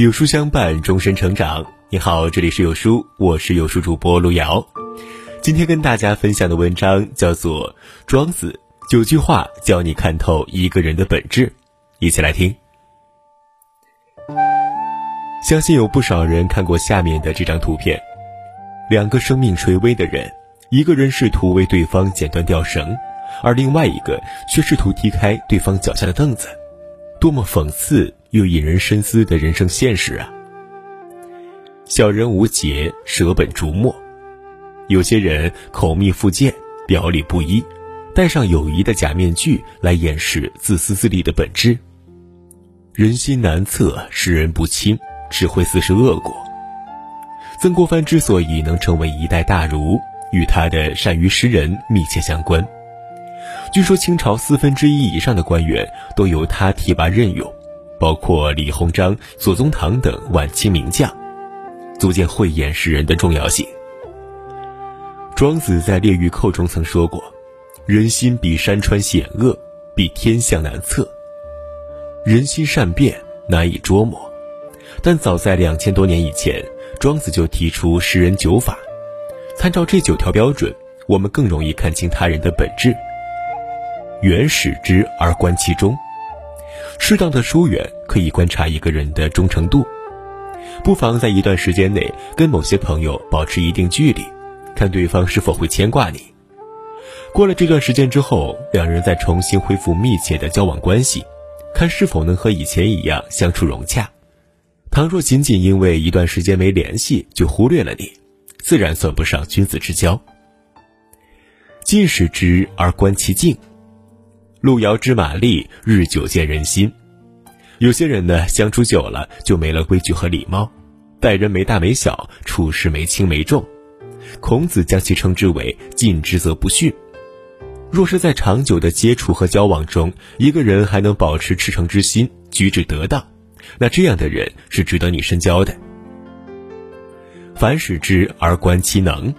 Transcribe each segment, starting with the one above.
有书相伴，终身成长。你好，这里是有书，我是有书主播路遥。今天跟大家分享的文章叫做《庄子九句话教你看透一个人的本质》，一起来听。相信有不少人看过下面的这张图片：两个生命垂危的人，一个人试图为对方剪断吊绳，而另外一个却试图踢开对方脚下的凳子。多么讽刺又引人深思的人生现实啊！小人无节，舍本逐末。有些人口蜜腹剑，表里不一，戴上友谊的假面具来掩饰自私自利的本质。人心难测，识人不清，只会自食恶果。曾国藩之所以能成为一代大儒，与他的善于识人密切相关。据说清朝四分之一以上的官员都由他提拔任用，包括李鸿章、左宗棠等晚清名将，足见慧眼识人的重要性。庄子在《列御寇》中曾说过：“人心比山川险恶，比天象难测。人心善变，难以捉摸。”但早在两千多年以前，庄子就提出识人九法，参照这九条标准，我们更容易看清他人的本质。原始之而观其中，适当的疏远可以观察一个人的忠诚度。不妨在一段时间内跟某些朋友保持一定距离，看对方是否会牵挂你。过了这段时间之后，两人再重新恢复密切的交往关系，看是否能和以前一样相处融洽。倘若仅仅因为一段时间没联系就忽略了你，自然算不上君子之交。近使之而观其境。路遥知马力，日久见人心。有些人呢，相处久了就没了规矩和礼貌，待人没大没小，处事没轻没重。孔子将其称之为“近之则不逊”。若是在长久的接触和交往中，一个人还能保持赤诚之心，举止得当，那这样的人是值得你深交的。凡使之而观其能。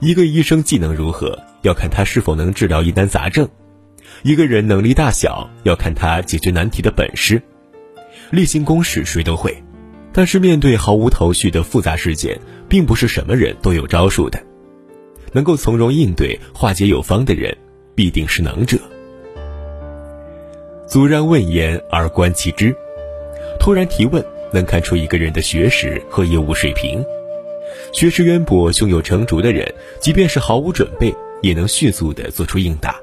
一个医生技能如何，要看他是否能治疗疑难杂症。一个人能力大小，要看他解决难题的本事。例行公事谁都会，但是面对毫无头绪的复杂事件，并不是什么人都有招数的。能够从容应对、化解有方的人，必定是能者。阻然问言而观其知，突然提问能看出一个人的学识和业务水平。学识渊博、胸有成竹的人，即便是毫无准备，也能迅速地做出应答。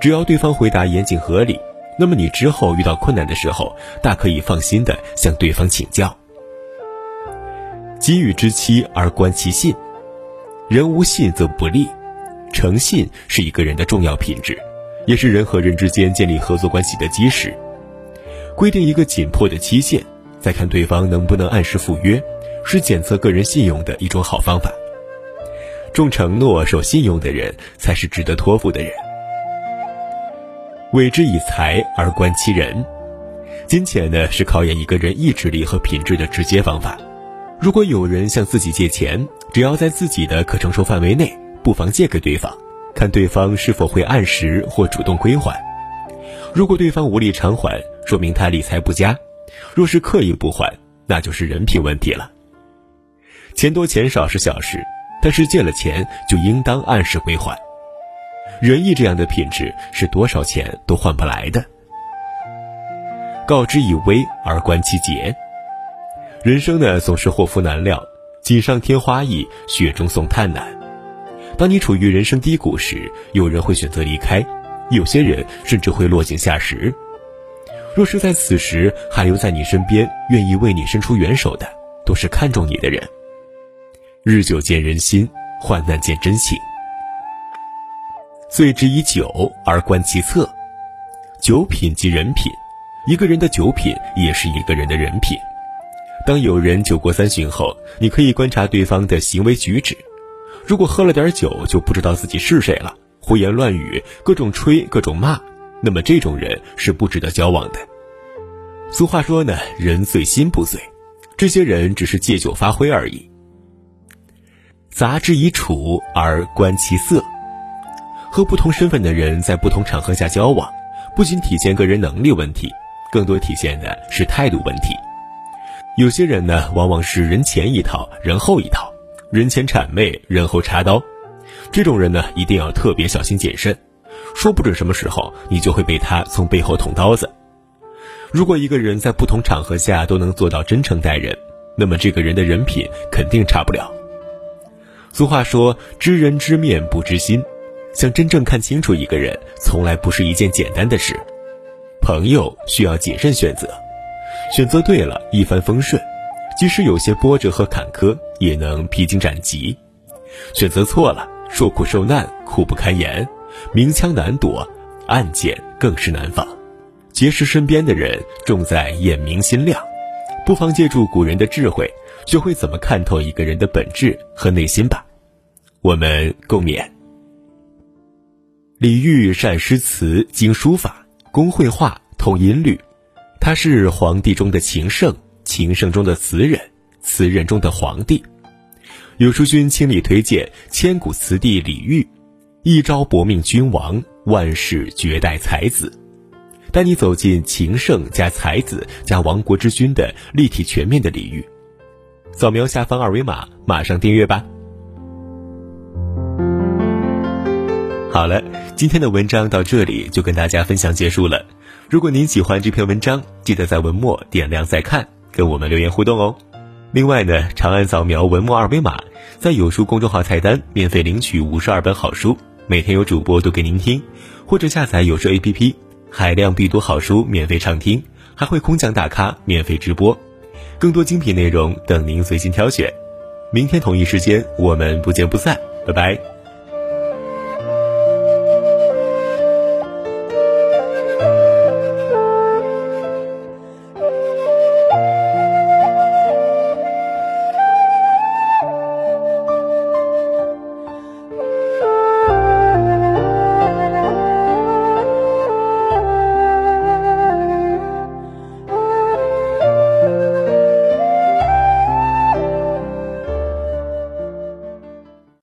只要对方回答严谨合理，那么你之后遇到困难的时候，大可以放心的向对方请教。给予之期而观其信，人无信则不立。诚信是一个人的重要品质，也是人和人之间建立合作关系的基石。规定一个紧迫的期限，再看对方能不能按时赴约，是检测个人信用的一种好方法。重承诺、守信用的人，才是值得托付的人。为之以财而观其人，金钱呢是考验一个人意志力和品质的直接方法。如果有人向自己借钱，只要在自己的可承受范围内，不妨借给对方，看对方是否会按时或主动归还。如果对方无力偿还，说明他理财不佳；若是刻意不还，那就是人品问题了。钱多钱少是小事，但是借了钱就应当按时归还。仁义这样的品质是多少钱都换不来的。告之以微而观其节。人生呢总是祸福难料，锦上添花易，雪中送炭难。当你处于人生低谷时，有人会选择离开，有些人甚至会落井下石。若是在此时还留在你身边，愿意为你伸出援手的，都是看重你的人。日久见人心，患难见真情。醉之以酒而观其色，酒品即人品，一个人的酒品也是一个人的人品。当有人酒过三巡后，你可以观察对方的行为举止。如果喝了点酒就不知道自己是谁了，胡言乱语，各种吹，各种骂，那么这种人是不值得交往的。俗话说呢，人醉心不醉，这些人只是借酒发挥而已。杂之以处而观其色。和不同身份的人在不同场合下交往，不仅体现个人能力问题，更多体现的是态度问题。有些人呢，往往是人前一套，人后一套，人前谄媚，人后插刀。这种人呢，一定要特别小心谨慎，说不准什么时候你就会被他从背后捅刀子。如果一个人在不同场合下都能做到真诚待人，那么这个人的人品肯定差不了。俗话说：“知人知面不知心。”想真正看清楚一个人，从来不是一件简单的事。朋友需要谨慎选择，选择对了，一帆风顺；即使有些波折和坎坷，也能披荆斩棘。选择错了，受苦受难，苦不堪言，明枪难躲，暗箭更是难防。结识身边的人，重在眼明心亮。不妨借助古人的智慧，学会怎么看透一个人的本质和内心吧。我们共勉。李煜善诗词，精书法，工绘画，通音律。他是皇帝中的情圣，情圣中的词人，词人中的皇帝。有书君倾力推荐千古词帝李煜，一朝薄命君王，万世绝代才子。带你走进情圣加才子加亡国之君的立体全面的李煜。扫描下方二维码，马上订阅吧。好了，今天的文章到这里就跟大家分享结束了。如果您喜欢这篇文章，记得在文末点亮再看，跟我们留言互动哦。另外呢，长按扫描文末二维码，在有书公众号菜单免费领取五十二本好书，每天有主播读给您听，或者下载有书 APP，海量必读好书免费畅听，还会空降大咖免费直播，更多精品内容等您随心挑选。明天同一时间，我们不见不散，拜拜。